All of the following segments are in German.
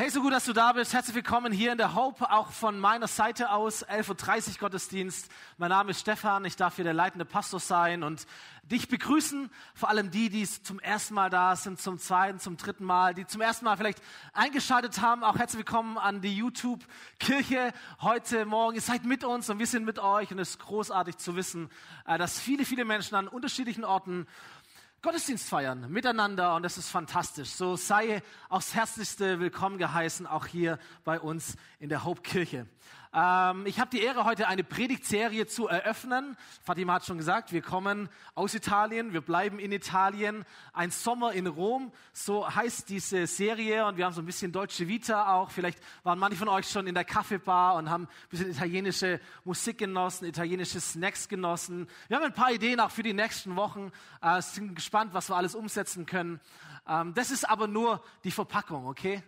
Hey, so gut, dass du da bist. Herzlich willkommen hier in der Hope, auch von meiner Seite aus, 11.30 Uhr Gottesdienst. Mein Name ist Stefan, ich darf hier der leitende Pastor sein und dich begrüßen. Vor allem die, die zum ersten Mal da sind, zum zweiten, zum dritten Mal, die zum ersten Mal vielleicht eingeschaltet haben. Auch herzlich willkommen an die YouTube-Kirche heute Morgen. Ihr seid mit uns und wir sind mit euch und es ist großartig zu wissen, äh, dass viele, viele Menschen an unterschiedlichen Orten Gottesdienst feiern miteinander und das ist fantastisch. So sei aufs Herzlichste willkommen geheißen, auch hier bei uns in der Hauptkirche. Ähm, ich habe die Ehre, heute eine Predigtserie zu eröffnen. Fatima hat schon gesagt, wir kommen aus Italien, wir bleiben in Italien. Ein Sommer in Rom, so heißt diese Serie und wir haben so ein bisschen deutsche Vita auch. Vielleicht waren manche von euch schon in der Kaffeebar und haben ein bisschen italienische Musik genossen, italienische Snacks genossen. Wir haben ein paar Ideen auch für die nächsten Wochen. Äh, sind gespannt, was wir alles umsetzen können. Ähm, das ist aber nur die Verpackung, okay?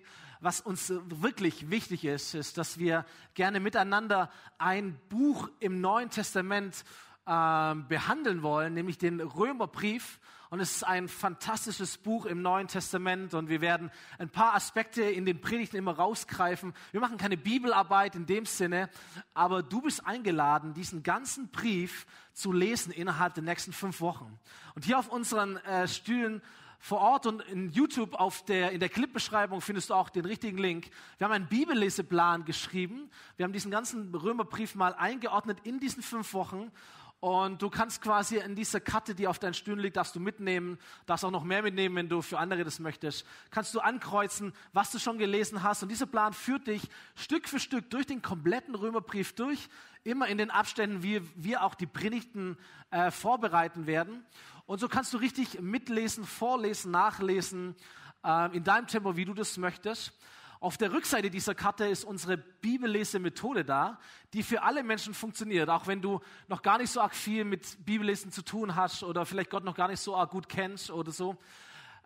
Was uns wirklich wichtig ist, ist, dass wir gerne miteinander ein Buch im Neuen Testament äh, behandeln wollen, nämlich den Römerbrief. Und es ist ein fantastisches Buch im Neuen Testament und wir werden ein paar Aspekte in den Predigten immer rausgreifen. Wir machen keine Bibelarbeit in dem Sinne, aber du bist eingeladen, diesen ganzen Brief zu lesen innerhalb der nächsten fünf Wochen. Und hier auf unseren äh, Stühlen vor Ort und in YouTube auf der, in der Clipbeschreibung findest du auch den richtigen Link. Wir haben einen Bibelleseplan geschrieben. Wir haben diesen ganzen Römerbrief mal eingeordnet in diesen fünf Wochen. Und du kannst quasi in dieser Karte, die auf deinen Stühlen liegt, darfst du mitnehmen, darfst auch noch mehr mitnehmen, wenn du für andere das möchtest. Kannst du ankreuzen, was du schon gelesen hast. Und dieser Plan führt dich Stück für Stück durch den kompletten Römerbrief durch, immer in den Abständen, wie wir auch die Predigten äh, vorbereiten werden. Und so kannst du richtig mitlesen, vorlesen, nachlesen, äh, in deinem Tempo, wie du das möchtest. Auf der Rückseite dieser Karte ist unsere Bibellesemethode da, die für alle Menschen funktioniert. Auch wenn du noch gar nicht so arg viel mit Bibellesen zu tun hast oder vielleicht Gott noch gar nicht so arg gut kennst oder so.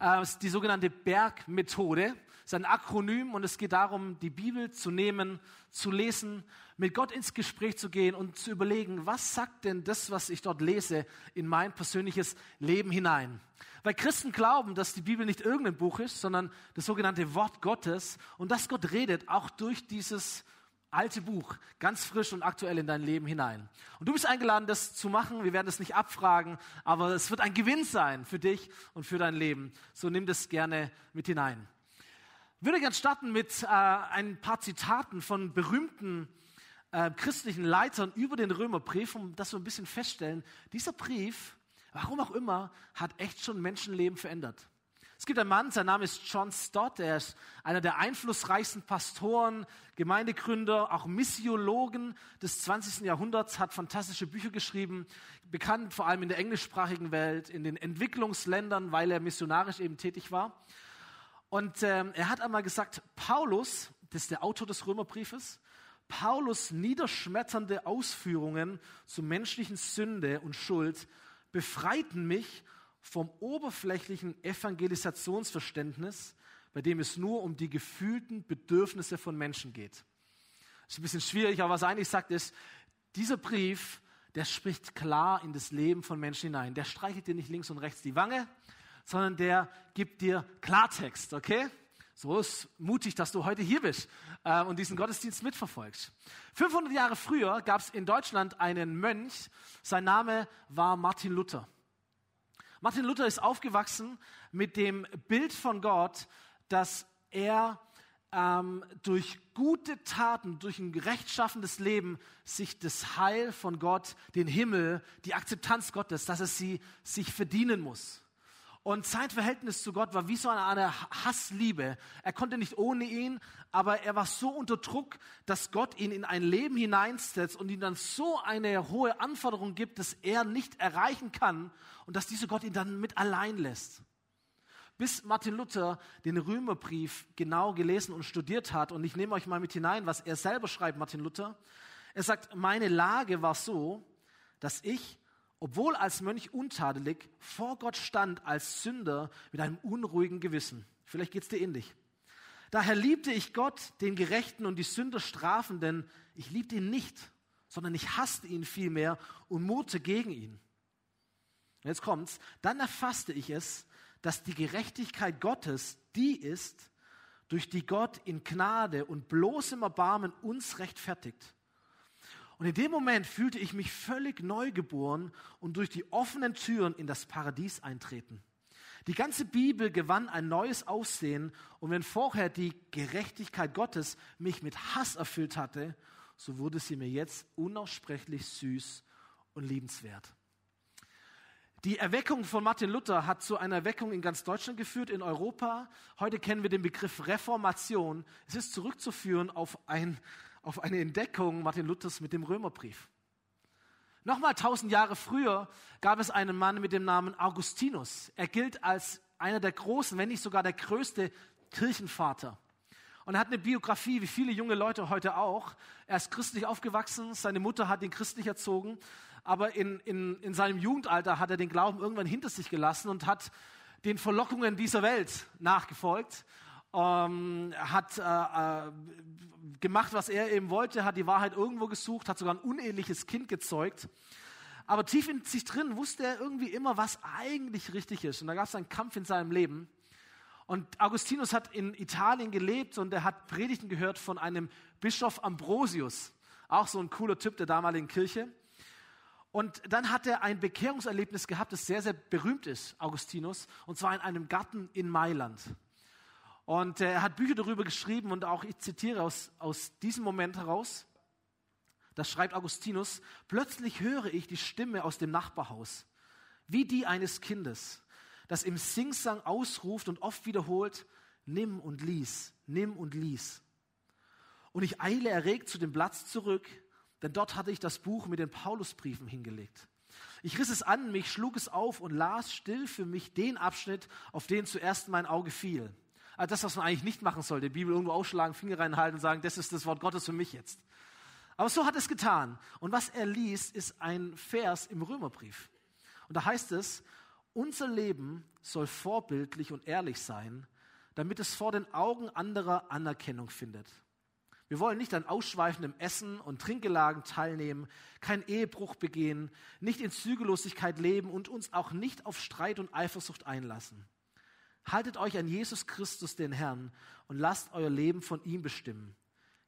Äh, ist die sogenannte Bergmethode. Das ist ein Akronym und es geht darum, die Bibel zu nehmen, zu lesen, mit Gott ins Gespräch zu gehen und zu überlegen, was sagt denn das, was ich dort lese, in mein persönliches Leben hinein. Weil Christen glauben, dass die Bibel nicht irgendein Buch ist, sondern das sogenannte Wort Gottes und dass Gott redet auch durch dieses alte Buch ganz frisch und aktuell in dein Leben hinein. Und du bist eingeladen, das zu machen. Wir werden es nicht abfragen, aber es wird ein Gewinn sein für dich und für dein Leben. So nimm das gerne mit hinein. Ich würde gerne starten mit äh, ein paar Zitaten von berühmten äh, christlichen Leitern über den Römerbrief, um das so ein bisschen feststellen. Dieser Brief, warum auch immer, hat echt schon Menschenleben verändert. Es gibt einen Mann, sein Name ist John Stott, er ist einer der einflussreichsten Pastoren, Gemeindegründer, auch Missiologen des 20. Jahrhunderts, hat fantastische Bücher geschrieben, bekannt vor allem in der englischsprachigen Welt, in den Entwicklungsländern, weil er missionarisch eben tätig war. Und ähm, er hat einmal gesagt, Paulus, das ist der Autor des Römerbriefes, Paulus niederschmetternde Ausführungen zu menschlichen Sünde und Schuld befreiten mich vom oberflächlichen Evangelisationsverständnis, bei dem es nur um die gefühlten Bedürfnisse von Menschen geht. Das ist ein bisschen schwierig, aber was eigentlich sagt ist, dieser Brief, der spricht klar in das Leben von Menschen hinein. Der streichelt dir nicht links und rechts die Wange, sondern der gibt dir Klartext, okay? So ist mutig, dass du heute hier bist äh, und diesen Gottesdienst mitverfolgst. 500 Jahre früher gab es in Deutschland einen Mönch, sein Name war Martin Luther. Martin Luther ist aufgewachsen mit dem Bild von Gott, dass er ähm, durch gute Taten, durch ein rechtschaffendes Leben sich das Heil von Gott, den Himmel, die Akzeptanz Gottes, dass er sie sich verdienen muss. Und sein Verhältnis zu Gott war wie so eine Hassliebe. Er konnte nicht ohne ihn, aber er war so unter Druck, dass Gott ihn in ein Leben hineinsetzt und ihm dann so eine hohe Anforderung gibt, dass er nicht erreichen kann und dass dieser Gott ihn dann mit allein lässt. Bis Martin Luther den Römerbrief genau gelesen und studiert hat, und ich nehme euch mal mit hinein, was er selber schreibt, Martin Luther. Er sagt, meine Lage war so, dass ich obwohl als Mönch untadelig, vor Gott stand als Sünder mit einem unruhigen Gewissen. Vielleicht geht's dir ähnlich. Daher liebte ich Gott, den Gerechten und die Sünder strafenden. Ich liebte ihn nicht, sondern ich hasste ihn vielmehr und murrte gegen ihn. Und jetzt kommt's. Dann erfasste ich es, dass die Gerechtigkeit Gottes die ist, durch die Gott in Gnade und bloßem Erbarmen uns rechtfertigt. Und in dem Moment fühlte ich mich völlig neugeboren und durch die offenen Türen in das Paradies eintreten. Die ganze Bibel gewann ein neues Aussehen und wenn vorher die Gerechtigkeit Gottes mich mit Hass erfüllt hatte, so wurde sie mir jetzt unaussprechlich süß und liebenswert. Die Erweckung von Martin Luther hat zu einer Erweckung in ganz Deutschland geführt, in Europa. Heute kennen wir den Begriff Reformation. Es ist zurückzuführen auf, ein, auf eine Entdeckung Martin Luthers mit dem Römerbrief. Nochmal tausend Jahre früher gab es einen Mann mit dem Namen Augustinus. Er gilt als einer der großen, wenn nicht sogar der größte Kirchenvater. Und er hat eine Biografie, wie viele junge Leute heute auch. Er ist christlich aufgewachsen, seine Mutter hat ihn christlich erzogen, aber in, in, in seinem Jugendalter hat er den Glauben irgendwann hinter sich gelassen und hat den Verlockungen dieser Welt nachgefolgt ähm, hat äh, äh, gemacht, was er eben wollte, hat die Wahrheit irgendwo gesucht, hat sogar ein uneheliches Kind gezeugt. Aber tief in sich drin wusste er irgendwie immer, was eigentlich richtig ist. Und da gab es einen Kampf in seinem Leben. Und Augustinus hat in Italien gelebt und er hat Predigten gehört von einem Bischof Ambrosius, auch so ein cooler Typ der damaligen Kirche. Und dann hat er ein Bekehrungserlebnis gehabt, das sehr, sehr berühmt ist, Augustinus, und zwar in einem Garten in Mailand. Und äh, er hat Bücher darüber geschrieben und auch ich zitiere aus, aus diesem Moment heraus. Das schreibt Augustinus. Plötzlich höre ich die Stimme aus dem Nachbarhaus, wie die eines Kindes, das im Singsang ausruft und oft wiederholt, nimm und lies, nimm und lies. Und ich eile erregt zu dem Platz zurück, denn dort hatte ich das Buch mit den Paulusbriefen hingelegt. Ich riss es an mich, schlug es auf und las still für mich den Abschnitt, auf den zuerst mein Auge fiel. Also das, was man eigentlich nicht machen sollte, die Bibel irgendwo ausschlagen, Finger reinhalten und sagen, das ist das Wort Gottes für mich jetzt. Aber so hat es getan. Und was er liest, ist ein Vers im Römerbrief. Und da heißt es, unser Leben soll vorbildlich und ehrlich sein, damit es vor den Augen anderer Anerkennung findet. Wir wollen nicht an ausschweifendem Essen und Trinkgelagen teilnehmen, keinen Ehebruch begehen, nicht in Zügellosigkeit leben und uns auch nicht auf Streit und Eifersucht einlassen. Haltet euch an Jesus Christus, den Herrn, und lasst euer Leben von ihm bestimmen.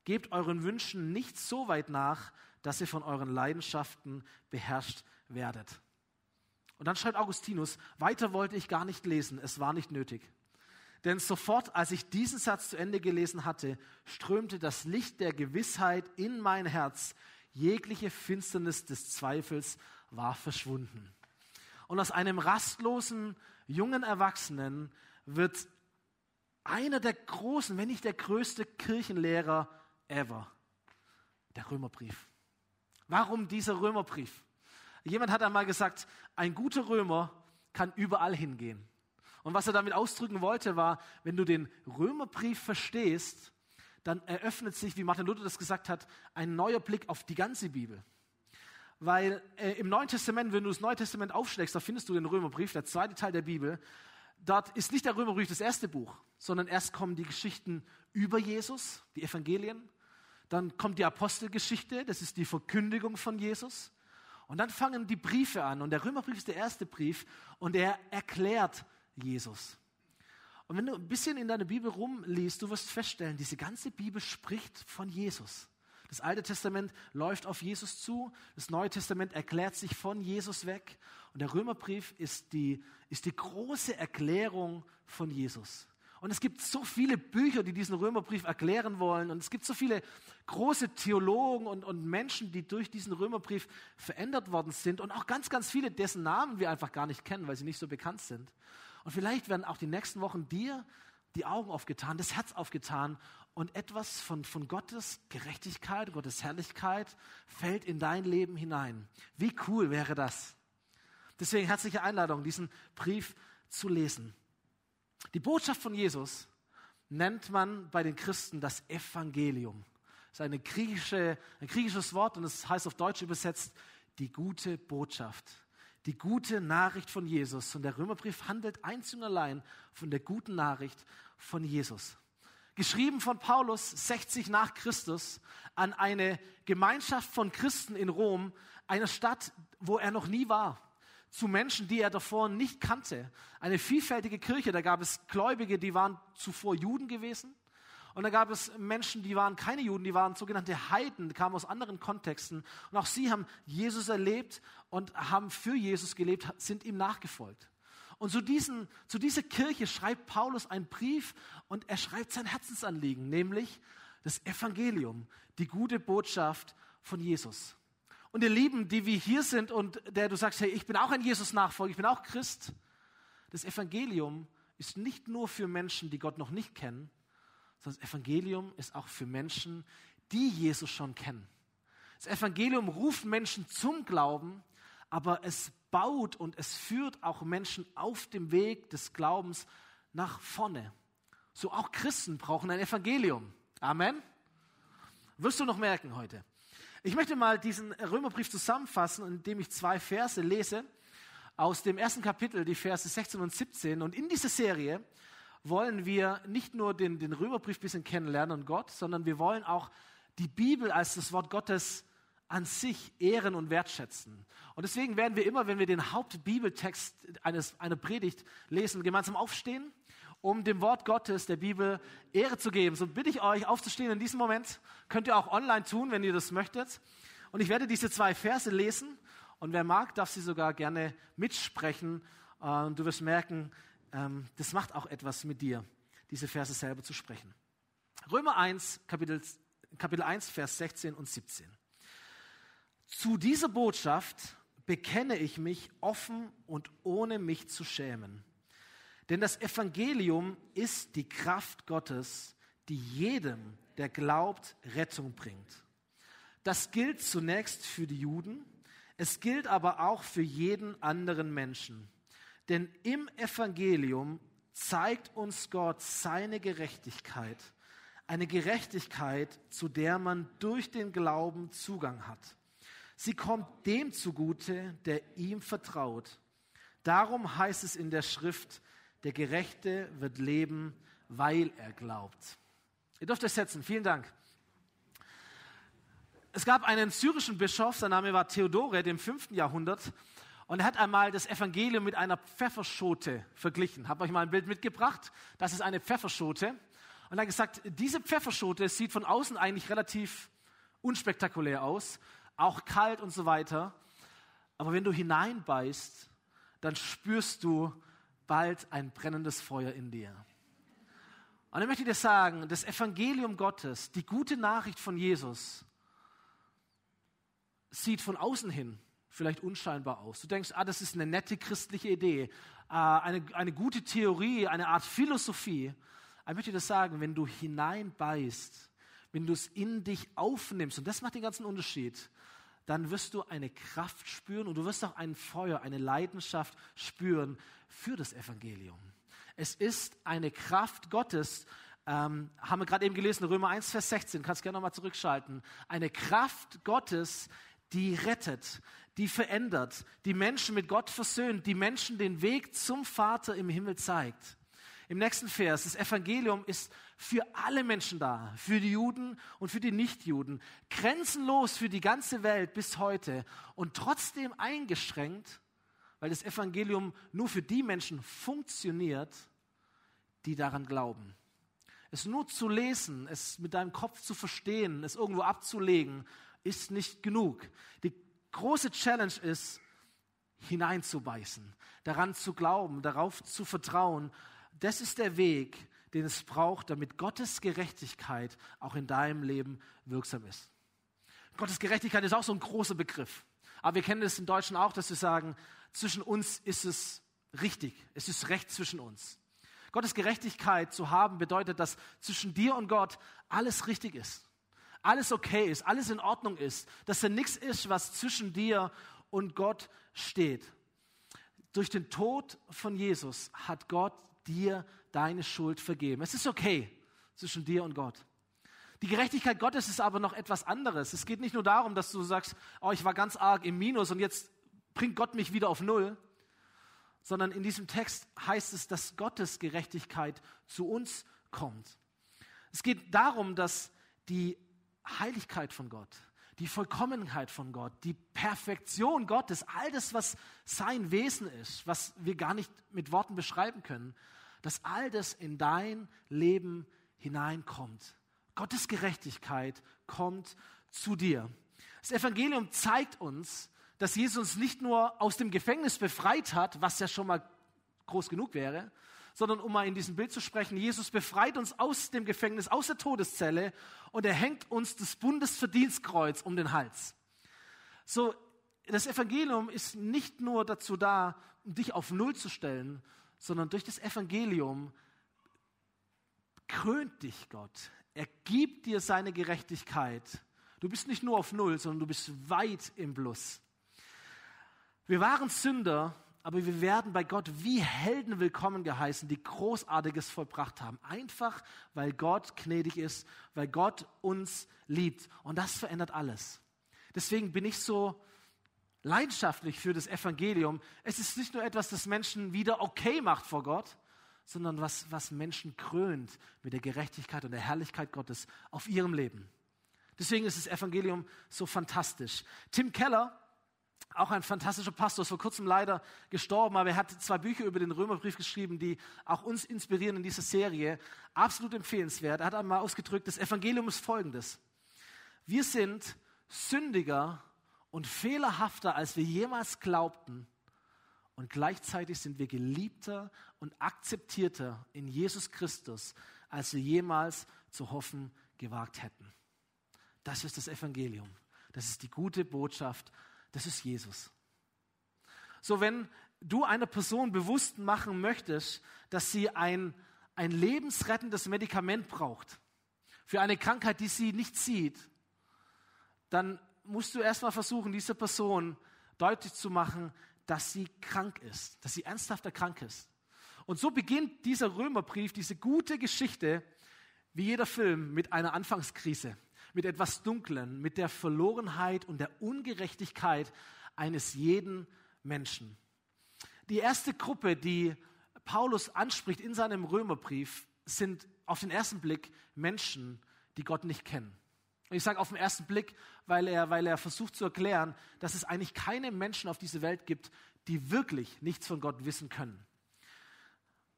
Gebt euren Wünschen nicht so weit nach, dass ihr von euren Leidenschaften beherrscht werdet. Und dann schreibt Augustinus, weiter wollte ich gar nicht lesen, es war nicht nötig. Denn sofort, als ich diesen Satz zu Ende gelesen hatte, strömte das Licht der Gewissheit in mein Herz. Jegliche Finsternis des Zweifels war verschwunden. Und aus einem rastlosen, jungen Erwachsenen wird einer der großen, wenn nicht der größte Kirchenlehrer ever. Der Römerbrief. Warum dieser Römerbrief? Jemand hat einmal gesagt, ein guter Römer kann überall hingehen. Und was er damit ausdrücken wollte, war, wenn du den Römerbrief verstehst, dann eröffnet sich, wie Martin Luther das gesagt hat, ein neuer Blick auf die ganze Bibel. Weil äh, im Neuen Testament, wenn du das Neue Testament aufschlägst, da findest du den Römerbrief, der zweite Teil der Bibel. Dort ist nicht der Römerbrief das erste Buch, sondern erst kommen die Geschichten über Jesus, die Evangelien. Dann kommt die Apostelgeschichte, das ist die Verkündigung von Jesus. Und dann fangen die Briefe an. Und der Römerbrief ist der erste Brief und er erklärt Jesus. Und wenn du ein bisschen in deiner Bibel rumliest, du wirst feststellen, diese ganze Bibel spricht von Jesus. Das Alte Testament läuft auf Jesus zu, das Neue Testament erklärt sich von Jesus weg und der Römerbrief ist die, ist die große Erklärung von Jesus. Und es gibt so viele Bücher, die diesen Römerbrief erklären wollen. Und es gibt so viele große Theologen und, und Menschen, die durch diesen Römerbrief verändert worden sind. Und auch ganz, ganz viele, dessen Namen wir einfach gar nicht kennen, weil sie nicht so bekannt sind. Und vielleicht werden auch die nächsten Wochen dir die Augen aufgetan, das Herz aufgetan und etwas von, von Gottes Gerechtigkeit, Gottes Herrlichkeit fällt in dein Leben hinein. Wie cool wäre das? Deswegen herzliche Einladung, diesen Brief zu lesen. Die Botschaft von Jesus nennt man bei den Christen das Evangelium. Das ist eine griechische, ein griechisches Wort und es heißt auf Deutsch übersetzt die gute Botschaft. Die gute Nachricht von Jesus. Und der Römerbrief handelt einzig und allein von der guten Nachricht von Jesus geschrieben von Paulus 60 nach Christus an eine Gemeinschaft von Christen in Rom, einer Stadt, wo er noch nie war, zu Menschen, die er davor nicht kannte. Eine vielfältige Kirche, da gab es Gläubige, die waren zuvor Juden gewesen, Und da gab es Menschen, die waren keine Juden, die waren sogenannte Heiden, die kamen aus anderen Kontexten. Und auch sie haben Jesus erlebt und haben für Jesus gelebt, sind ihm nachgefolgt. Und zu, diesen, zu dieser Kirche schreibt Paulus einen Brief und er schreibt sein Herzensanliegen, nämlich das Evangelium, die gute Botschaft von Jesus. Und ihr Lieben, die wir hier sind und der du sagst, hey, ich bin auch ein Jesus-Nachfolger, ich bin auch Christ, das Evangelium ist nicht nur für Menschen, die Gott noch nicht kennen, sondern das Evangelium ist auch für Menschen, die Jesus schon kennen. Das Evangelium ruft Menschen zum Glauben, aber es baut und es führt auch Menschen auf dem Weg des Glaubens nach vorne. So auch Christen brauchen ein Evangelium. Amen. Wirst du noch merken heute. Ich möchte mal diesen Römerbrief zusammenfassen, indem ich zwei Verse lese aus dem ersten Kapitel, die Verse 16 und 17. Und in dieser Serie wollen wir nicht nur den, den Römerbrief ein bisschen kennenlernen und Gott, sondern wir wollen auch die Bibel als das Wort Gottes an sich ehren und wertschätzen. Und deswegen werden wir immer, wenn wir den Hauptbibeltext eines, einer Predigt lesen, gemeinsam aufstehen, um dem Wort Gottes, der Bibel, Ehre zu geben. So bitte ich euch aufzustehen in diesem Moment. Könnt ihr auch online tun, wenn ihr das möchtet. Und ich werde diese zwei Verse lesen und wer mag, darf sie sogar gerne mitsprechen. Du wirst merken, ähm, das macht auch etwas mit dir, diese Verse selber zu sprechen. Römer 1, Kapitel, Kapitel 1, Vers 16 und 17. Zu dieser Botschaft bekenne ich mich offen und ohne mich zu schämen. Denn das Evangelium ist die Kraft Gottes, die jedem, der glaubt, Rettung bringt. Das gilt zunächst für die Juden, es gilt aber auch für jeden anderen Menschen. Denn im Evangelium zeigt uns Gott seine Gerechtigkeit, eine Gerechtigkeit, zu der man durch den Glauben Zugang hat. Sie kommt dem zugute, der ihm vertraut. Darum heißt es in der Schrift, der Gerechte wird leben, weil er glaubt. Ihr dürft euch setzen. Vielen Dank. Es gab einen syrischen Bischof, sein Name war Theodore, dem 5. Jahrhundert, und er hat einmal das Evangelium mit einer Pfefferschote verglichen. Habe euch mal ein Bild mitgebracht. Das ist eine Pfefferschote. Und er hat gesagt, diese Pfefferschote sieht von außen eigentlich relativ unspektakulär aus auch kalt und so weiter. Aber wenn du hineinbeißt, dann spürst du bald ein brennendes Feuer in dir. Und ich möchte dir sagen, das Evangelium Gottes, die gute Nachricht von Jesus, sieht von außen hin vielleicht unscheinbar aus. Du denkst, ah, das ist eine nette christliche Idee, äh, eine, eine gute Theorie, eine Art Philosophie. Ich möchte dir sagen, wenn du hineinbeißt, wenn du es in dich aufnimmst, und das macht den ganzen Unterschied, dann wirst du eine Kraft spüren und du wirst auch ein Feuer, eine Leidenschaft spüren für das Evangelium. Es ist eine Kraft Gottes, ähm, haben wir gerade eben gelesen, Römer 1, Vers 16, kannst gerne nochmal zurückschalten. Eine Kraft Gottes, die rettet, die verändert, die Menschen mit Gott versöhnt, die Menschen den Weg zum Vater im Himmel zeigt. Im nächsten Vers, das Evangelium ist für alle Menschen da, für die Juden und für die Nichtjuden, grenzenlos für die ganze Welt bis heute und trotzdem eingeschränkt, weil das Evangelium nur für die Menschen funktioniert, die daran glauben. Es nur zu lesen, es mit deinem Kopf zu verstehen, es irgendwo abzulegen, ist nicht genug. Die große Challenge ist, hineinzubeißen, daran zu glauben, darauf zu vertrauen das ist der Weg, den es braucht, damit Gottes Gerechtigkeit auch in deinem Leben wirksam ist. Gottes Gerechtigkeit ist auch so ein großer Begriff. Aber wir kennen es im Deutschen auch, dass wir sagen, zwischen uns ist es richtig. Es ist Recht zwischen uns. Gottes Gerechtigkeit zu haben bedeutet, dass zwischen dir und Gott alles richtig ist. Alles okay ist, alles in Ordnung ist. Dass da nichts ist, was zwischen dir und Gott steht. Durch den Tod von Jesus hat Gott dir deine Schuld vergeben. Es ist okay zwischen dir und Gott. Die Gerechtigkeit Gottes ist aber noch etwas anderes. Es geht nicht nur darum, dass du sagst, oh, ich war ganz arg im Minus und jetzt bringt Gott mich wieder auf Null, sondern in diesem Text heißt es, dass Gottes Gerechtigkeit zu uns kommt. Es geht darum, dass die Heiligkeit von Gott, die Vollkommenheit von Gott, die Perfektion Gottes, all das, was sein Wesen ist, was wir gar nicht mit Worten beschreiben können, dass all das in dein Leben hineinkommt. Gottes Gerechtigkeit kommt zu dir. Das Evangelium zeigt uns, dass Jesus uns nicht nur aus dem Gefängnis befreit hat, was ja schon mal groß genug wäre, sondern um mal in diesem Bild zu sprechen, Jesus befreit uns aus dem Gefängnis, aus der Todeszelle und er hängt uns das Bundesverdienstkreuz um den Hals. So, das Evangelium ist nicht nur dazu da, um dich auf Null zu stellen, sondern durch das Evangelium krönt dich Gott. Er gibt dir seine Gerechtigkeit. Du bist nicht nur auf Null, sondern du bist weit im Plus. Wir waren Sünder aber wir werden bei Gott wie Helden willkommen geheißen, die Großartiges vollbracht haben. Einfach, weil Gott gnädig ist, weil Gott uns liebt. Und das verändert alles. Deswegen bin ich so leidenschaftlich für das Evangelium. Es ist nicht nur etwas, das Menschen wieder okay macht vor Gott, sondern was, was Menschen krönt mit der Gerechtigkeit und der Herrlichkeit Gottes auf ihrem Leben. Deswegen ist das Evangelium so fantastisch. Tim Keller, auch ein fantastischer Pastor, ist vor kurzem leider gestorben, aber er hat zwei Bücher über den Römerbrief geschrieben, die auch uns inspirieren in dieser Serie. Absolut empfehlenswert. Er hat einmal ausgedrückt, das Evangelium ist folgendes. Wir sind sündiger und fehlerhafter, als wir jemals glaubten. Und gleichzeitig sind wir geliebter und akzeptierter in Jesus Christus, als wir jemals zu hoffen gewagt hätten. Das ist das Evangelium. Das ist die gute Botschaft das ist Jesus. So, wenn du einer Person bewusst machen möchtest, dass sie ein, ein lebensrettendes Medikament braucht für eine Krankheit, die sie nicht sieht, dann musst du erstmal versuchen, dieser Person deutlich zu machen, dass sie krank ist, dass sie ernsthafter krank ist. Und so beginnt dieser Römerbrief, diese gute Geschichte, wie jeder Film, mit einer Anfangskrise mit etwas Dunklen, mit der Verlorenheit und der Ungerechtigkeit eines jeden Menschen. Die erste Gruppe, die Paulus anspricht in seinem Römerbrief, sind auf den ersten Blick Menschen, die Gott nicht kennen. Und ich sage auf den ersten Blick, weil er, weil er versucht zu erklären, dass es eigentlich keine Menschen auf dieser Welt gibt, die wirklich nichts von Gott wissen können.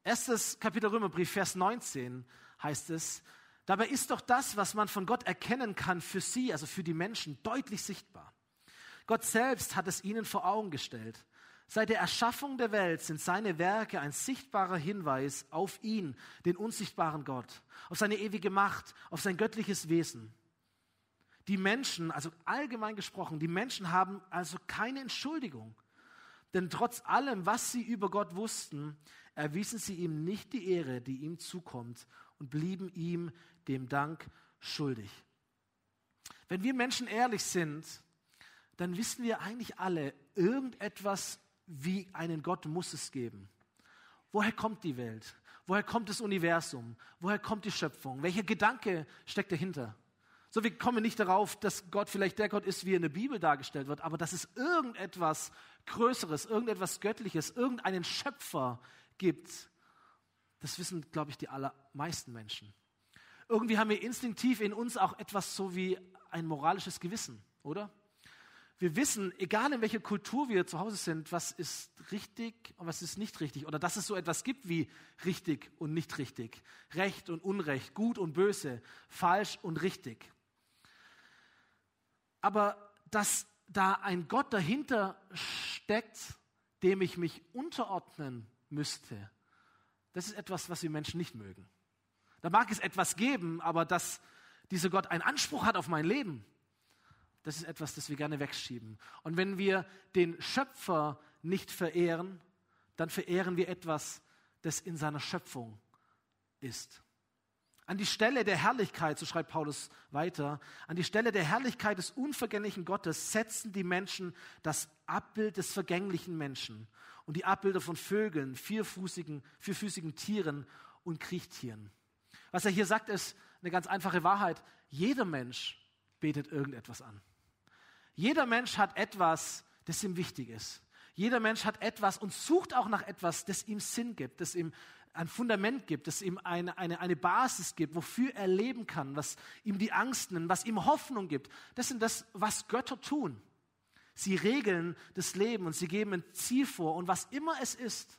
Erstes Kapitel Römerbrief, Vers 19 heißt es, Dabei ist doch das, was man von Gott erkennen kann, für sie, also für die Menschen, deutlich sichtbar. Gott selbst hat es ihnen vor Augen gestellt. Seit der Erschaffung der Welt sind seine Werke ein sichtbarer Hinweis auf ihn, den unsichtbaren Gott, auf seine ewige Macht, auf sein göttliches Wesen. Die Menschen, also allgemein gesprochen, die Menschen haben also keine Entschuldigung. Denn trotz allem, was sie über Gott wussten, erwiesen sie ihm nicht die Ehre, die ihm zukommt und blieben ihm dem Dank schuldig. Wenn wir Menschen ehrlich sind, dann wissen wir eigentlich alle, irgendetwas wie einen Gott muss es geben. Woher kommt die Welt? Woher kommt das Universum? Woher kommt die Schöpfung? Welcher Gedanke steckt dahinter? So, wir kommen nicht darauf, dass Gott vielleicht der Gott ist, wie er in der Bibel dargestellt wird, aber dass es irgendetwas Größeres, irgendetwas Göttliches, irgendeinen Schöpfer gibt, das wissen, glaube ich, die allermeisten Menschen. Irgendwie haben wir instinktiv in uns auch etwas so wie ein moralisches Gewissen, oder? Wir wissen, egal in welcher Kultur wir zu Hause sind, was ist richtig und was ist nicht richtig. Oder dass es so etwas gibt wie richtig und nicht richtig, Recht und Unrecht, gut und böse, falsch und richtig. Aber dass da ein Gott dahinter steckt, dem ich mich unterordnen müsste, das ist etwas, was wir Menschen nicht mögen. Da mag es etwas geben, aber dass dieser Gott einen Anspruch hat auf mein Leben, das ist etwas, das wir gerne wegschieben. Und wenn wir den Schöpfer nicht verehren, dann verehren wir etwas, das in seiner Schöpfung ist. An die Stelle der Herrlichkeit, so schreibt Paulus weiter, an die Stelle der Herrlichkeit des unvergänglichen Gottes setzen die Menschen das Abbild des vergänglichen Menschen und die Abbilder von Vögeln, vierfußigen, vierfüßigen Tieren und Kriechtieren. Was er hier sagt, ist eine ganz einfache Wahrheit. Jeder Mensch betet irgendetwas an. Jeder Mensch hat etwas, das ihm wichtig ist. Jeder Mensch hat etwas und sucht auch nach etwas, das ihm Sinn gibt, das ihm ein Fundament gibt, das ihm eine, eine, eine Basis gibt, wofür er leben kann, was ihm die Angst nimmt, was ihm Hoffnung gibt. Das sind das, was Götter tun. Sie regeln das Leben und sie geben ein Ziel vor und was immer es ist.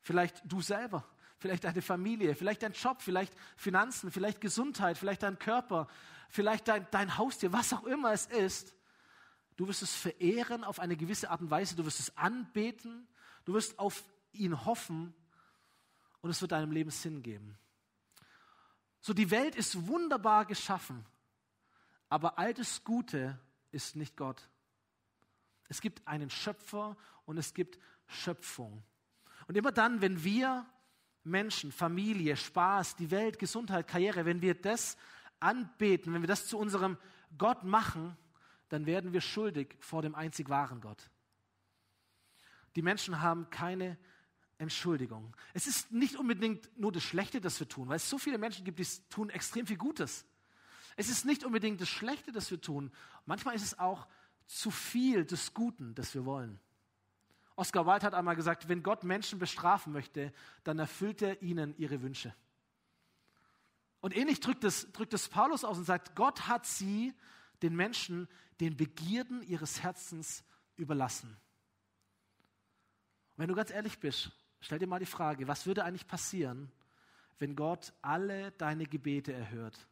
Vielleicht du selber. Vielleicht deine Familie, vielleicht dein Job, vielleicht Finanzen, vielleicht Gesundheit, vielleicht dein Körper, vielleicht dein, dein Haustier, was auch immer es ist. Du wirst es verehren auf eine gewisse Art und Weise, du wirst es anbeten, du wirst auf ihn hoffen und es wird deinem Leben Sinn geben. So, die Welt ist wunderbar geschaffen, aber all das Gute ist nicht Gott. Es gibt einen Schöpfer und es gibt Schöpfung. Und immer dann, wenn wir Menschen, Familie, Spaß, die Welt, Gesundheit, Karriere, wenn wir das anbeten, wenn wir das zu unserem Gott machen, dann werden wir schuldig vor dem einzig wahren Gott. Die Menschen haben keine Entschuldigung. Es ist nicht unbedingt nur das Schlechte, das wir tun, weil es so viele Menschen gibt, die tun extrem viel Gutes. Es ist nicht unbedingt das Schlechte, das wir tun. Manchmal ist es auch zu viel des Guten, das wir wollen. Oscar Wilde hat einmal gesagt, wenn Gott Menschen bestrafen möchte, dann erfüllt er ihnen ihre Wünsche. Und ähnlich drückt es, drückt es Paulus aus und sagt, Gott hat sie, den Menschen, den Begierden ihres Herzens überlassen. Und wenn du ganz ehrlich bist, stell dir mal die Frage, was würde eigentlich passieren, wenn Gott alle deine Gebete erhört,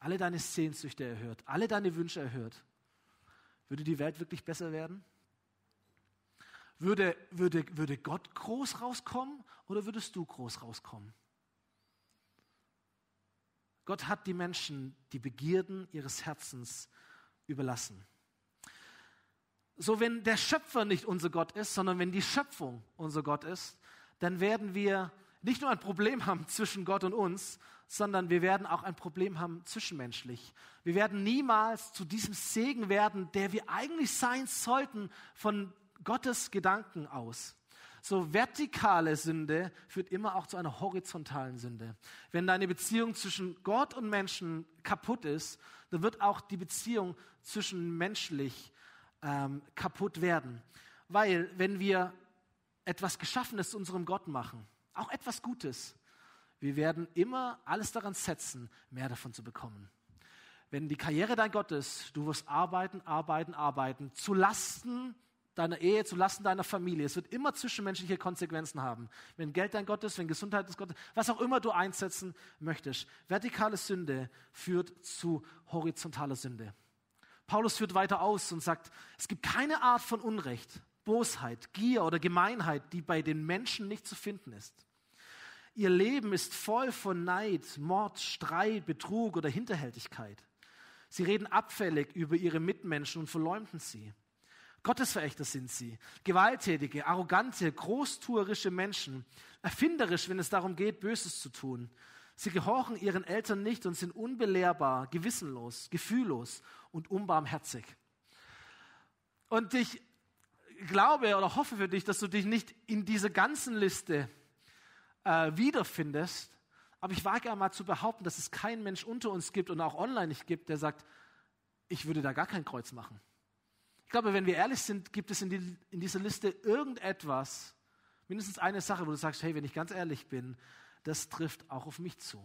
alle deine Sehnsüchte erhört, alle deine Wünsche erhört? Würde die Welt wirklich besser werden? Würde, würde, würde Gott groß rauskommen oder würdest du groß rauskommen? Gott hat die Menschen die Begierden ihres Herzens überlassen. So, wenn der Schöpfer nicht unser Gott ist, sondern wenn die Schöpfung unser Gott ist, dann werden wir nicht nur ein Problem haben zwischen Gott und uns, sondern wir werden auch ein Problem haben zwischenmenschlich. Wir werden niemals zu diesem Segen werden, der wir eigentlich sein sollten von Gottes Gedanken aus. So vertikale Sünde führt immer auch zu einer horizontalen Sünde. Wenn deine Beziehung zwischen Gott und Menschen kaputt ist, dann wird auch die Beziehung zwischen menschlich ähm, kaputt werden. Weil wenn wir etwas Geschaffenes zu unserem Gott machen, auch etwas Gutes, wir werden immer alles daran setzen, mehr davon zu bekommen. Wenn die Karriere dein Gott ist, du wirst arbeiten, arbeiten, arbeiten, zu Lasten deiner Ehe, zu Lasten deiner Familie. Es wird immer zwischenmenschliche Konsequenzen haben. Wenn Geld dein Gott ist, wenn Gesundheit ist Gott ist, was auch immer du einsetzen möchtest. Vertikale Sünde führt zu horizontaler Sünde. Paulus führt weiter aus und sagt, es gibt keine Art von Unrecht, Bosheit, Gier oder Gemeinheit, die bei den Menschen nicht zu finden ist. Ihr Leben ist voll von Neid, Mord, Streit, Betrug oder Hinterhältigkeit. Sie reden abfällig über ihre Mitmenschen und verleumden sie. Gottesverächter sind sie, gewalttätige, arrogante, großtuerische Menschen, erfinderisch, wenn es darum geht, Böses zu tun. Sie gehorchen ihren Eltern nicht und sind unbelehrbar, gewissenlos, gefühllos und unbarmherzig. Und ich glaube oder hoffe für dich, dass du dich nicht in dieser ganzen Liste äh, wiederfindest. Aber ich wage einmal zu behaupten, dass es keinen Mensch unter uns gibt und auch online nicht gibt, der sagt, ich würde da gar kein Kreuz machen. Ich glaube, wenn wir ehrlich sind, gibt es in, die, in dieser Liste irgendetwas, mindestens eine Sache, wo du sagst, hey, wenn ich ganz ehrlich bin, das trifft auch auf mich zu.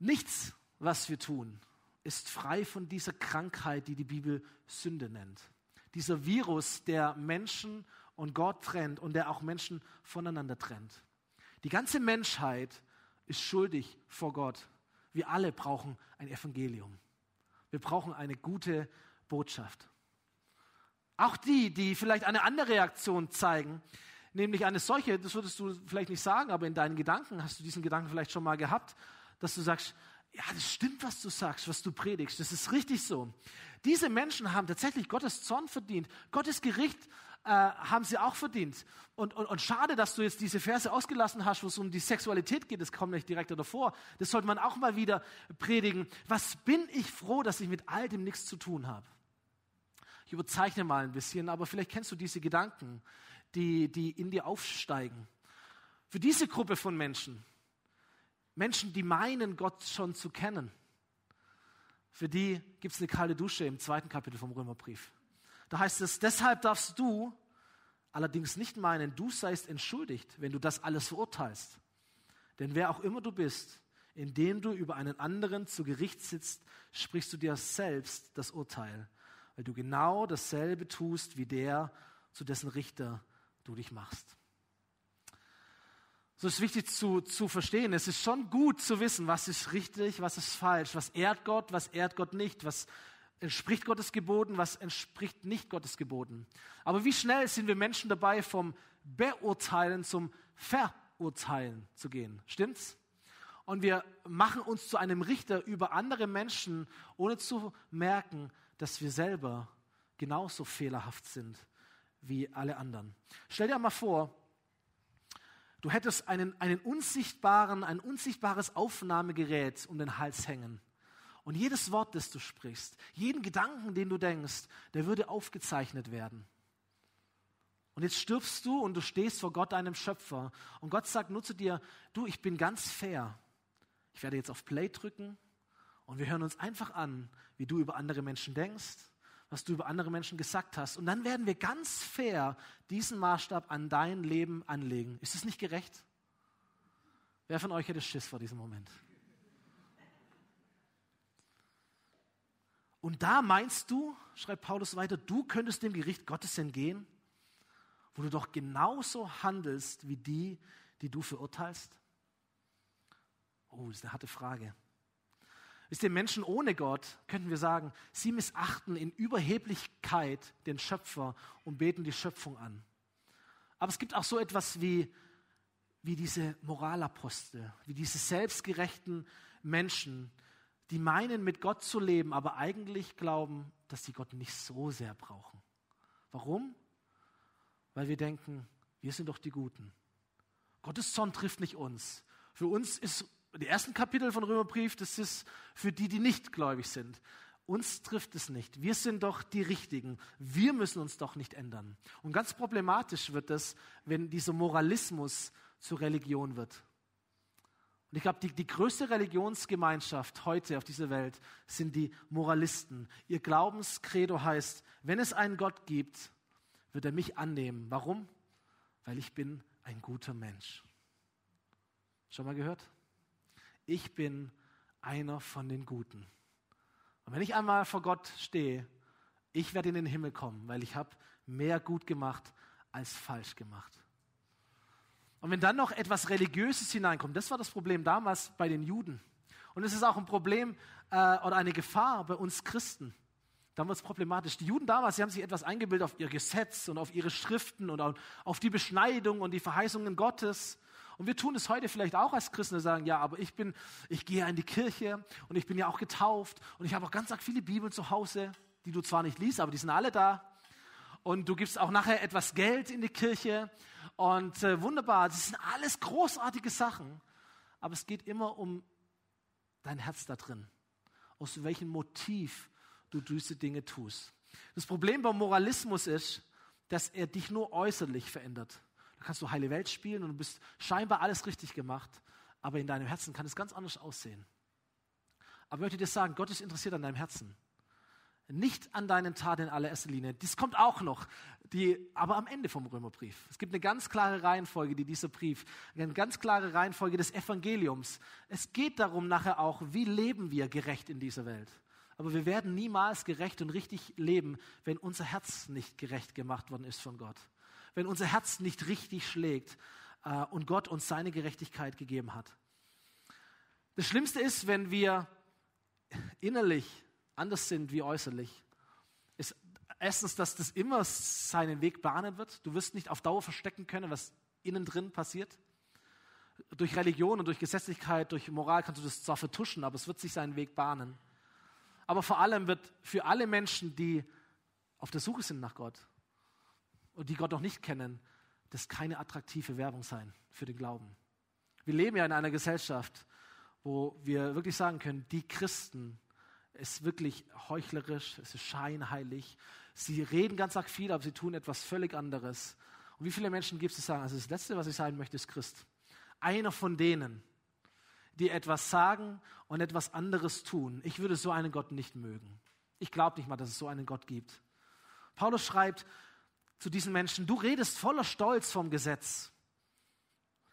Nichts, was wir tun, ist frei von dieser Krankheit, die die Bibel Sünde nennt. Dieser Virus, der Menschen und Gott trennt und der auch Menschen voneinander trennt. Die ganze Menschheit ist schuldig vor Gott. Wir alle brauchen ein Evangelium. Wir brauchen eine gute Botschaft. Auch die, die vielleicht eine andere Reaktion zeigen, nämlich eine solche, das würdest du vielleicht nicht sagen, aber in deinen Gedanken hast du diesen Gedanken vielleicht schon mal gehabt, dass du sagst, ja, das stimmt, was du sagst, was du predigst, das ist richtig so. Diese Menschen haben tatsächlich Gottes Zorn verdient, Gottes Gericht äh, haben sie auch verdient. Und, und, und schade, dass du jetzt diese Verse ausgelassen hast, wo es um die Sexualität geht, das kommt nicht direkt davor. Das sollte man auch mal wieder predigen. Was bin ich froh, dass ich mit all dem nichts zu tun habe. Ich überzeichne mal ein bisschen, aber vielleicht kennst du diese Gedanken, die, die in dir aufsteigen. Für diese Gruppe von Menschen, Menschen, die meinen, Gott schon zu kennen, für die gibt es eine kalte Dusche im zweiten Kapitel vom Römerbrief. Da heißt es, deshalb darfst du allerdings nicht meinen, du seist entschuldigt, wenn du das alles verurteilst. Denn wer auch immer du bist, indem du über einen anderen zu Gericht sitzt, sprichst du dir selbst das Urteil, weil du genau dasselbe tust wie der, zu dessen Richter du dich machst. So ist wichtig zu, zu verstehen. Es ist schon gut zu wissen, was ist richtig, was ist falsch, was ehrt Gott, was ehrt Gott nicht, was entspricht Gottes Geboten, was entspricht nicht Gottes Geboten. Aber wie schnell sind wir Menschen dabei, vom Beurteilen zum Verurteilen zu gehen? Stimmt's? Und wir machen uns zu einem Richter über andere Menschen, ohne zu merken, dass wir selber genauso fehlerhaft sind wie alle anderen. Stell dir mal vor, Du hättest einen, einen unsichtbaren, ein unsichtbares Aufnahmegerät um den Hals hängen. Und jedes Wort, das du sprichst, jeden Gedanken, den du denkst, der würde aufgezeichnet werden. Und jetzt stirbst du und du stehst vor Gott, deinem Schöpfer. Und Gott sagt nur zu dir, du, ich bin ganz fair. Ich werde jetzt auf Play drücken und wir hören uns einfach an, wie du über andere Menschen denkst, was du über andere Menschen gesagt hast. Und dann werden wir ganz fair diesen Maßstab an dein Leben anlegen. Ist es nicht gerecht? Wer von euch hätte Schiss vor diesem Moment? Und da meinst du, schreibt Paulus weiter, du könntest dem Gericht Gottes entgehen, wo du doch genauso handelst wie die, die du verurteilst? Oh, das ist eine harte Frage. Wisst ihr, Menschen ohne Gott, könnten wir sagen, sie missachten in Überheblichkeit den Schöpfer und beten die Schöpfung an. Aber es gibt auch so etwas wie, wie diese Moralapostel, wie diese selbstgerechten Menschen, die meinen, mit Gott zu leben, aber eigentlich glauben, dass sie Gott nicht so sehr brauchen. Warum? Weil wir denken, wir sind doch die Guten. Gottes Zorn trifft nicht uns. Für uns ist die ersten Kapitel von Römerbrief, das ist für die, die nicht gläubig sind. Uns trifft es nicht. Wir sind doch die Richtigen. Wir müssen uns doch nicht ändern. Und ganz problematisch wird es, wenn dieser Moralismus zur Religion wird. Und ich glaube, die, die größte Religionsgemeinschaft heute auf dieser Welt sind die Moralisten. Ihr Glaubenskredo heißt, wenn es einen Gott gibt, wird er mich annehmen. Warum? Weil ich bin ein guter Mensch. Schon mal gehört? Ich bin einer von den Guten. Und wenn ich einmal vor Gott stehe, ich werde in den Himmel kommen, weil ich habe mehr gut gemacht als falsch gemacht. Und wenn dann noch etwas Religiöses hineinkommt, das war das Problem damals bei den Juden. Und es ist auch ein Problem äh, oder eine Gefahr bei uns Christen. Damals problematisch. Die Juden damals, sie haben sich etwas eingebildet auf ihr Gesetz und auf ihre Schriften und auf die Beschneidung und die Verheißungen Gottes. Und wir tun es heute vielleicht auch als Christen, sagen, ja, aber ich bin, ich gehe in die Kirche und ich bin ja auch getauft und ich habe auch ganz viele Bibeln zu Hause, die du zwar nicht liest, aber die sind alle da. Und du gibst auch nachher etwas Geld in die Kirche und äh, wunderbar, das sind alles großartige Sachen. Aber es geht immer um dein Herz da drin. Aus welchem Motiv du diese Dinge tust. Das Problem beim Moralismus ist, dass er dich nur äußerlich verändert. Da kannst du heile Welt spielen und du bist scheinbar alles richtig gemacht, aber in deinem Herzen kann es ganz anders aussehen. Aber ich möchte dir sagen, Gott ist interessiert an deinem Herzen. Nicht an deinen Taten in allererster Linie. Dies kommt auch noch, die, aber am Ende vom Römerbrief. Es gibt eine ganz klare Reihenfolge, die dieser Brief, eine ganz klare Reihenfolge des Evangeliums. Es geht darum nachher auch, wie leben wir gerecht in dieser Welt. Aber wir werden niemals gerecht und richtig leben, wenn unser Herz nicht gerecht gemacht worden ist von Gott wenn unser Herz nicht richtig schlägt äh, und Gott uns seine Gerechtigkeit gegeben hat. Das Schlimmste ist, wenn wir innerlich anders sind wie äußerlich. Ist erstens, dass das immer seinen Weg bahnen wird. Du wirst nicht auf Dauer verstecken können, was innen drin passiert. Durch Religion und durch Gesetzlichkeit, durch Moral kannst du das zwar vertuschen, aber es wird sich seinen Weg bahnen. Aber vor allem wird für alle Menschen, die auf der Suche sind nach Gott, und die Gott noch nicht kennen, das keine attraktive Werbung sein für den Glauben. Wir leben ja in einer Gesellschaft, wo wir wirklich sagen können, die Christen ist wirklich heuchlerisch, es ist scheinheilig. Sie reden ganz arg viel, aber sie tun etwas völlig anderes. Und wie viele Menschen gibt es, die sagen, also das Letzte, was ich sein möchte, ist Christ. Einer von denen, die etwas sagen und etwas anderes tun. Ich würde so einen Gott nicht mögen. Ich glaube nicht mal, dass es so einen Gott gibt. Paulus schreibt, zu diesen Menschen, du redest voller Stolz vom Gesetz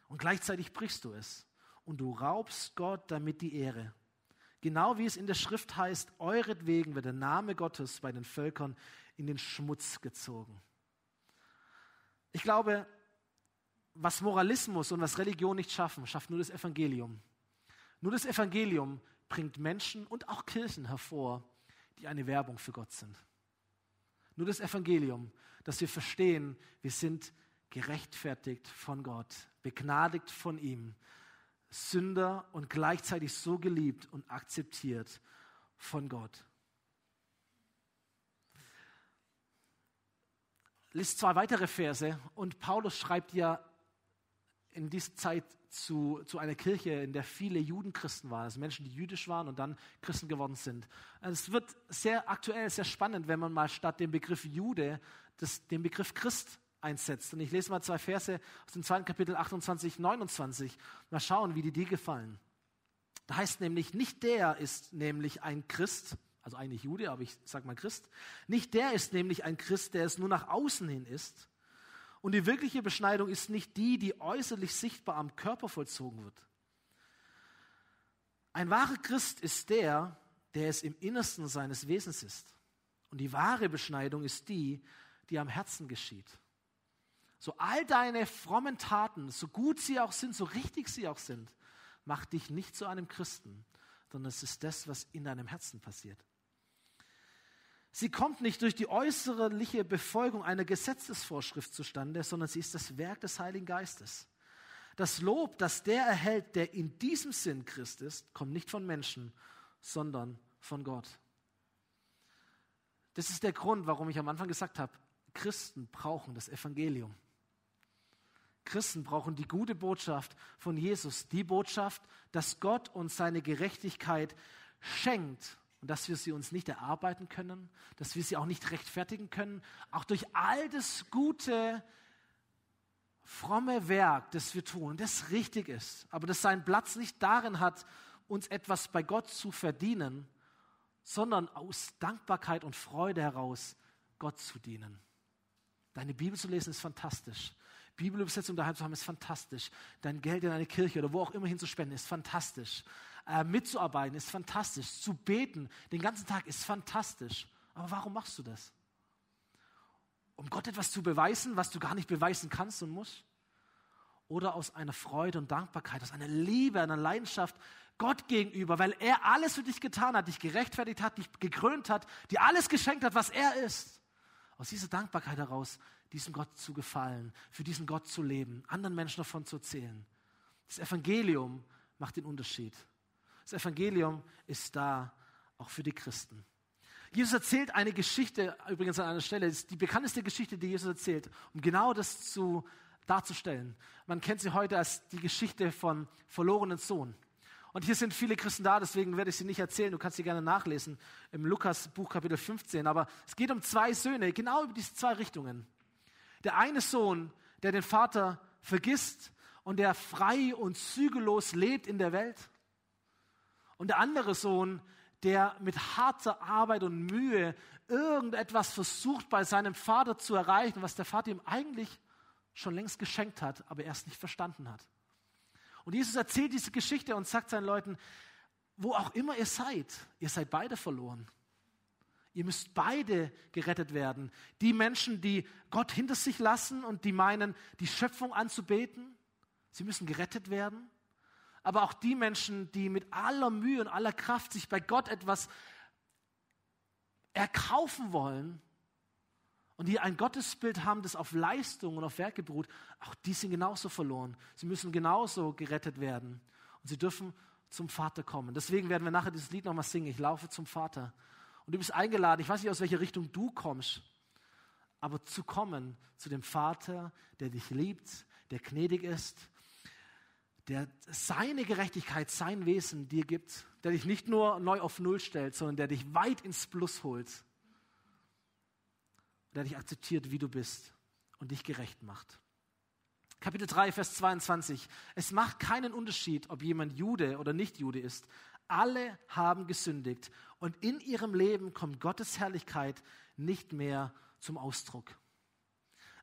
und gleichzeitig brichst du es und du raubst Gott damit die Ehre. Genau wie es in der Schrift heißt, euretwegen wird der Name Gottes bei den Völkern in den Schmutz gezogen. Ich glaube, was Moralismus und was Religion nicht schaffen, schafft nur das Evangelium. Nur das Evangelium bringt Menschen und auch Kirchen hervor, die eine Werbung für Gott sind. Nur das Evangelium, dass wir verstehen, wir sind gerechtfertigt von Gott, begnadigt von ihm, Sünder und gleichzeitig so geliebt und akzeptiert von Gott. Lies zwei weitere Verse und Paulus schreibt ja in dieser Zeit zu, zu einer Kirche, in der viele Judenchristen waren, also Menschen, die jüdisch waren und dann Christen geworden sind. Also es wird sehr aktuell, sehr spannend, wenn man mal statt dem Begriff Jude das, den Begriff Christ einsetzt. Und ich lese mal zwei Verse aus dem zweiten Kapitel 28, 29. Mal schauen, wie die dir gefallen. Da heißt nämlich, nicht der ist nämlich ein Christ, also eigentlich Jude, aber ich sage mal Christ, nicht der ist nämlich ein Christ, der es nur nach außen hin ist, und die wirkliche Beschneidung ist nicht die, die äußerlich sichtbar am Körper vollzogen wird. Ein wahrer Christ ist der, der es im Innersten seines Wesens ist. Und die wahre Beschneidung ist die, die am Herzen geschieht. So all deine frommen Taten, so gut sie auch sind, so richtig sie auch sind, macht dich nicht zu einem Christen, sondern es ist das, was in deinem Herzen passiert. Sie kommt nicht durch die äußerliche Befolgung einer Gesetzesvorschrift zustande, sondern sie ist das Werk des Heiligen Geistes. Das Lob, das der erhält, der in diesem Sinn Christ ist, kommt nicht von Menschen, sondern von Gott. Das ist der Grund, warum ich am Anfang gesagt habe, Christen brauchen das Evangelium. Christen brauchen die gute Botschaft von Jesus, die Botschaft, dass Gott uns seine Gerechtigkeit schenkt und dass wir sie uns nicht erarbeiten können, dass wir sie auch nicht rechtfertigen können, auch durch all das gute, fromme Werk, das wir tun, das richtig ist, aber das seinen Platz nicht darin hat, uns etwas bei Gott zu verdienen, sondern aus Dankbarkeit und Freude heraus Gott zu dienen. Deine Bibel zu lesen ist fantastisch. Bibelübersetzung daheim zu haben ist fantastisch. Dein Geld in eine Kirche oder wo auch immer hin zu spenden ist fantastisch äh, mitzuarbeiten ist fantastisch. Zu beten den ganzen Tag ist fantastisch. Aber warum machst du das? Um Gott etwas zu beweisen, was du gar nicht beweisen kannst und musst? Oder aus einer Freude und Dankbarkeit, aus einer Liebe, einer Leidenschaft Gott gegenüber, weil er alles für dich getan hat, dich gerechtfertigt hat, dich gekrönt hat, dir alles geschenkt hat, was er ist. Aus dieser Dankbarkeit heraus, diesem Gott zu gefallen, für diesen Gott zu leben, anderen Menschen davon zu erzählen. Das Evangelium macht den Unterschied. Das Evangelium ist da, auch für die Christen. Jesus erzählt eine Geschichte, übrigens an einer Stelle, ist die bekannteste Geschichte, die Jesus erzählt, um genau das zu, darzustellen. Man kennt sie heute als die Geschichte von verlorenen Sohn. Und hier sind viele Christen da, deswegen werde ich sie nicht erzählen. Du kannst sie gerne nachlesen im Lukas Buch Kapitel 15. Aber es geht um zwei Söhne, genau über diese zwei Richtungen. Der eine Sohn, der den Vater vergisst und der frei und zügellos lebt in der Welt. Und der andere Sohn, der mit harter Arbeit und Mühe irgendetwas versucht bei seinem Vater zu erreichen, was der Vater ihm eigentlich schon längst geschenkt hat, aber erst nicht verstanden hat. Und Jesus erzählt diese Geschichte und sagt seinen Leuten, wo auch immer ihr seid, ihr seid beide verloren. Ihr müsst beide gerettet werden. Die Menschen, die Gott hinter sich lassen und die meinen, die Schöpfung anzubeten, sie müssen gerettet werden aber auch die Menschen, die mit aller Mühe und aller Kraft sich bei Gott etwas erkaufen wollen und die ein Gottesbild haben, das auf Leistung und auf Werke beruht, auch die sind genauso verloren. Sie müssen genauso gerettet werden und sie dürfen zum Vater kommen. Deswegen werden wir nachher dieses Lied nochmal singen. Ich laufe zum Vater. Und du bist eingeladen, ich weiß nicht, aus welcher Richtung du kommst, aber zu kommen zu dem Vater, der dich liebt, der gnädig ist, der seine Gerechtigkeit, sein Wesen dir gibt, der dich nicht nur neu auf Null stellt, sondern der dich weit ins Plus holt, der dich akzeptiert, wie du bist und dich gerecht macht. Kapitel 3, Vers 22. Es macht keinen Unterschied, ob jemand Jude oder nicht Jude ist. Alle haben gesündigt und in ihrem Leben kommt Gottes Herrlichkeit nicht mehr zum Ausdruck.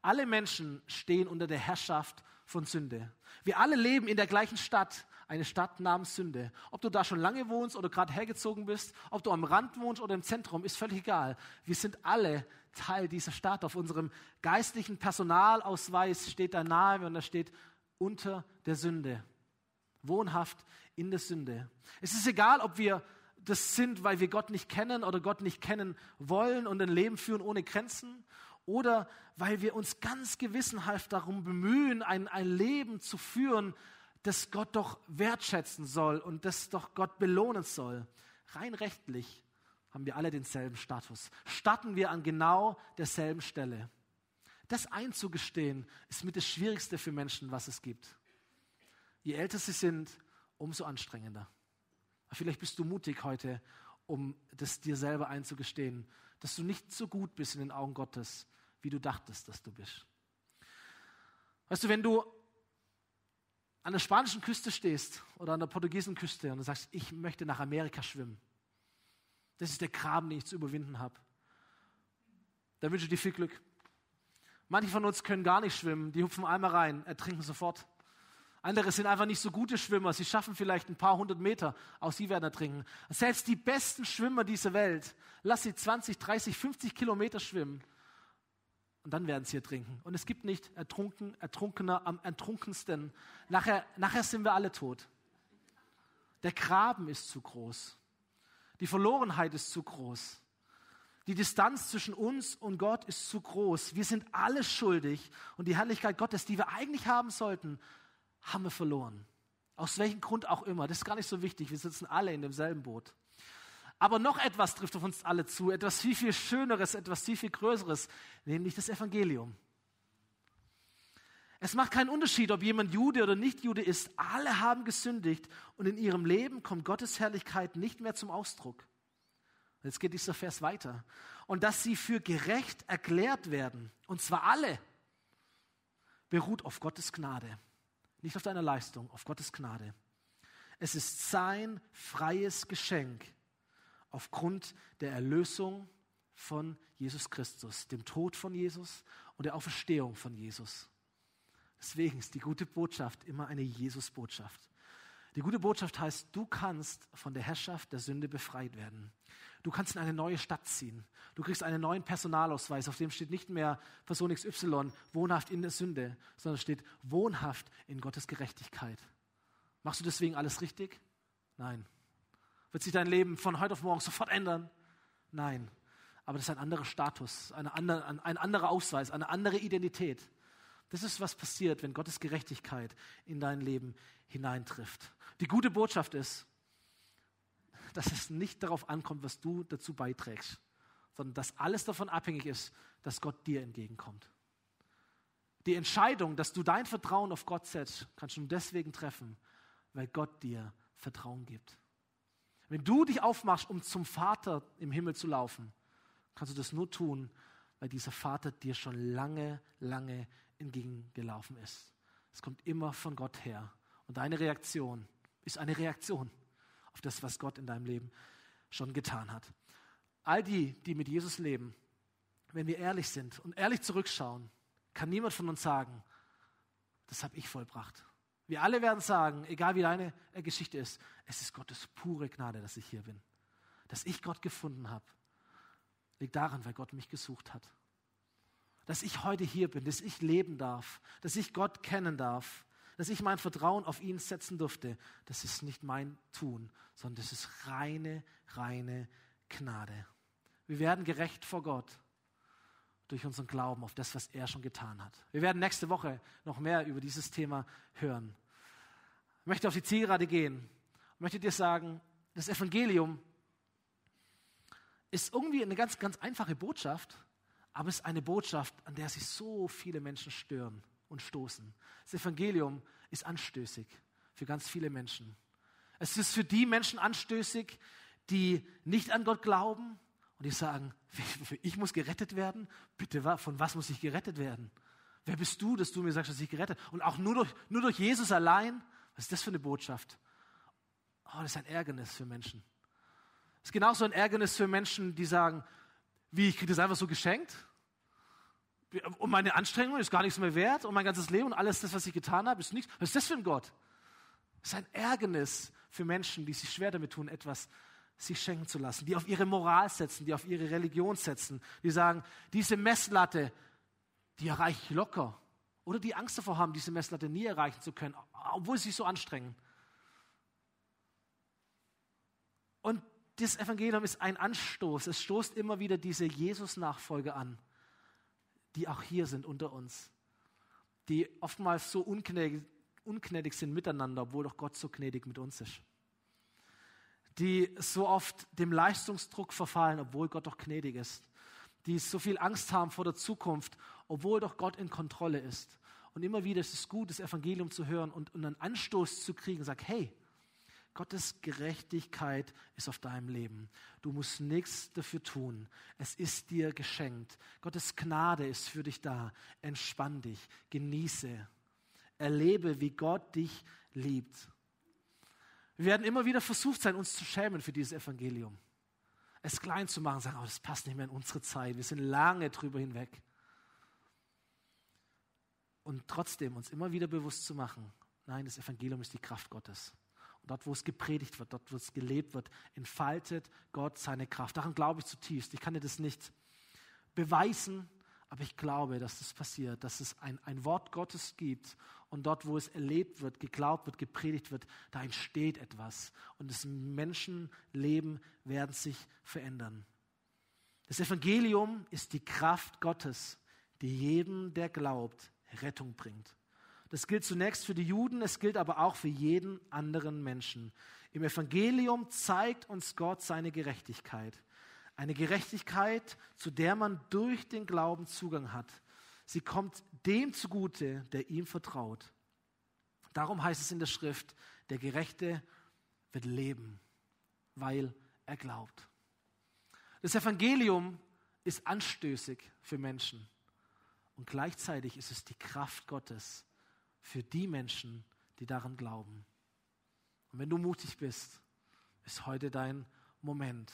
Alle Menschen stehen unter der Herrschaft von Sünde. Wir alle leben in der gleichen Stadt, eine Stadt namens Sünde. Ob du da schon lange wohnst oder gerade hergezogen bist, ob du am Rand wohnst oder im Zentrum, ist völlig egal. Wir sind alle Teil dieser Stadt. Auf unserem geistlichen Personalausweis steht der Name und da steht unter der Sünde. Wohnhaft in der Sünde. Es ist egal, ob wir das sind, weil wir Gott nicht kennen oder Gott nicht kennen wollen und ein Leben führen ohne Grenzen oder weil wir uns ganz gewissenhaft darum bemühen, ein, ein Leben zu führen, das Gott doch wertschätzen soll und das doch Gott belohnen soll. Rein rechtlich haben wir alle denselben Status. Starten wir an genau derselben Stelle. Das einzugestehen, ist mit das Schwierigste für Menschen, was es gibt. Je älter sie sind, umso anstrengender. Vielleicht bist du mutig heute, um das dir selber einzugestehen, dass du nicht so gut bist in den Augen Gottes, wie du dachtest, dass du bist. Weißt du, wenn du an der spanischen Küste stehst oder an der portugiesischen Küste und du sagst, ich möchte nach Amerika schwimmen, das ist der Graben, den ich zu überwinden habe, dann wünsche ich dir viel Glück. Manche von uns können gar nicht schwimmen, die hupfen einmal rein, ertrinken sofort. Andere sind einfach nicht so gute Schwimmer. Sie schaffen vielleicht ein paar hundert Meter. Auch sie werden ertrinken. Selbst die besten Schwimmer dieser Welt, lass sie 20, 30, 50 Kilometer schwimmen. Und dann werden sie ertrinken. Und es gibt nicht ertrunken, Ertrunkener am ertrunkensten. Nachher, nachher sind wir alle tot. Der Graben ist zu groß. Die Verlorenheit ist zu groß. Die Distanz zwischen uns und Gott ist zu groß. Wir sind alle schuldig. Und die Herrlichkeit Gottes, die wir eigentlich haben sollten, haben wir verloren. Aus welchem Grund auch immer. Das ist gar nicht so wichtig. Wir sitzen alle in demselben Boot. Aber noch etwas trifft auf uns alle zu. Etwas viel, viel Schöneres, etwas viel, viel Größeres. Nämlich das Evangelium. Es macht keinen Unterschied, ob jemand Jude oder nicht Jude ist. Alle haben gesündigt und in ihrem Leben kommt Gottes Herrlichkeit nicht mehr zum Ausdruck. Jetzt geht dieser Vers weiter. Und dass sie für gerecht erklärt werden, und zwar alle, beruht auf Gottes Gnade. Nicht auf deiner Leistung, auf Gottes Gnade. Es ist sein freies Geschenk aufgrund der Erlösung von Jesus Christus, dem Tod von Jesus und der Auferstehung von Jesus. Deswegen ist die gute Botschaft immer eine Jesus-Botschaft. Die gute Botschaft heißt, du kannst von der Herrschaft der Sünde befreit werden. Du kannst in eine neue Stadt ziehen. Du kriegst einen neuen Personalausweis, auf dem steht nicht mehr Person XY, wohnhaft in der Sünde, sondern steht wohnhaft in Gottes Gerechtigkeit. Machst du deswegen alles richtig? Nein. Wird sich dein Leben von heute auf morgen sofort ändern? Nein. Aber das ist ein anderer Status, andere, ein anderer Ausweis, eine andere Identität. Das ist, was passiert, wenn Gottes Gerechtigkeit in dein Leben hineintrifft. Die gute Botschaft ist, dass es nicht darauf ankommt, was du dazu beiträgst, sondern dass alles davon abhängig ist, dass Gott dir entgegenkommt. Die Entscheidung, dass du dein Vertrauen auf Gott setzt, kannst du nur deswegen treffen, weil Gott dir Vertrauen gibt. Wenn du dich aufmachst, um zum Vater im Himmel zu laufen, kannst du das nur tun, weil dieser Vater dir schon lange, lange entgegengelaufen ist. Es kommt immer von Gott her. Und deine Reaktion ist eine Reaktion auf das, was Gott in deinem Leben schon getan hat. All die, die mit Jesus leben, wenn wir ehrlich sind und ehrlich zurückschauen, kann niemand von uns sagen, das habe ich vollbracht. Wir alle werden sagen, egal wie deine äh, Geschichte ist, es ist Gottes pure Gnade, dass ich hier bin. Dass ich Gott gefunden habe, liegt daran, weil Gott mich gesucht hat. Dass ich heute hier bin, dass ich leben darf, dass ich Gott kennen darf, dass ich mein Vertrauen auf ihn setzen durfte, das ist nicht mein Tun, sondern das ist reine, reine Gnade. Wir werden gerecht vor Gott durch unseren Glauben auf das, was er schon getan hat. Wir werden nächste Woche noch mehr über dieses Thema hören. Ich möchte auf die Zielgerade gehen. Ich möchte dir sagen, das Evangelium ist irgendwie eine ganz, ganz einfache Botschaft, aber es ist eine Botschaft, an der sich so viele Menschen stören und stoßen. Das Evangelium ist anstößig für ganz viele Menschen. Es ist für die Menschen anstößig, die nicht an Gott glauben und die sagen, ich muss gerettet werden? Bitte, von was muss ich gerettet werden? Wer bist du, dass du mir sagst, dass ich gerettet Und auch nur durch, nur durch Jesus allein? Was ist das für eine Botschaft? Oh, das ist ein Ärgernis für Menschen. Das ist genauso ein Ärgernis für Menschen, die sagen, wie, ich kriege das einfach so geschenkt? Und meine Anstrengung ist gar nichts mehr wert und mein ganzes Leben und alles das, was ich getan habe, ist nichts. Was ist das für ein Gott? Es ist ein Ärgernis für Menschen, die sich schwer damit tun, etwas sich schenken zu lassen, die auf ihre Moral setzen, die auf ihre Religion setzen, die sagen, diese Messlatte, die erreiche ich locker. Oder die Angst davor haben, diese Messlatte nie erreichen zu können, obwohl sie sich so anstrengen. Und das Evangelium ist ein Anstoß. Es stoßt immer wieder diese Jesus-Nachfolge an, die auch hier sind unter uns, die oftmals so ungnädig, ungnädig sind miteinander, obwohl doch Gott so gnädig mit uns ist. Die so oft dem Leistungsdruck verfallen, obwohl Gott doch gnädig ist. Die so viel Angst haben vor der Zukunft, obwohl doch Gott in Kontrolle ist. Und immer wieder ist es gut, das Evangelium zu hören und, und einen Anstoß zu kriegen, sag, hey, Gottes Gerechtigkeit ist auf deinem Leben. Du musst nichts dafür tun. Es ist dir geschenkt. Gottes Gnade ist für dich da. Entspann dich, genieße, erlebe, wie Gott dich liebt. Wir werden immer wieder versucht sein, uns zu schämen für dieses Evangelium. Es klein zu machen, sagen, oh, das passt nicht mehr in unsere Zeit. Wir sind lange drüber hinweg. Und trotzdem uns immer wieder bewusst zu machen, nein, das Evangelium ist die Kraft Gottes. Dort, wo es gepredigt wird, dort, wo es gelebt wird, entfaltet Gott seine Kraft. Daran glaube ich zutiefst. Ich kann dir das nicht beweisen, aber ich glaube, dass das passiert, dass es ein, ein Wort Gottes gibt und dort, wo es erlebt wird, geglaubt wird, gepredigt wird, da entsteht etwas und das Menschenleben werden sich verändern. Das Evangelium ist die Kraft Gottes, die jedem, der glaubt, Rettung bringt. Das gilt zunächst für die Juden, es gilt aber auch für jeden anderen Menschen. Im Evangelium zeigt uns Gott seine Gerechtigkeit. Eine Gerechtigkeit, zu der man durch den Glauben Zugang hat. Sie kommt dem zugute, der ihm vertraut. Darum heißt es in der Schrift, der Gerechte wird leben, weil er glaubt. Das Evangelium ist anstößig für Menschen und gleichzeitig ist es die Kraft Gottes, für die Menschen, die daran glauben. Und wenn du mutig bist, ist heute dein Moment.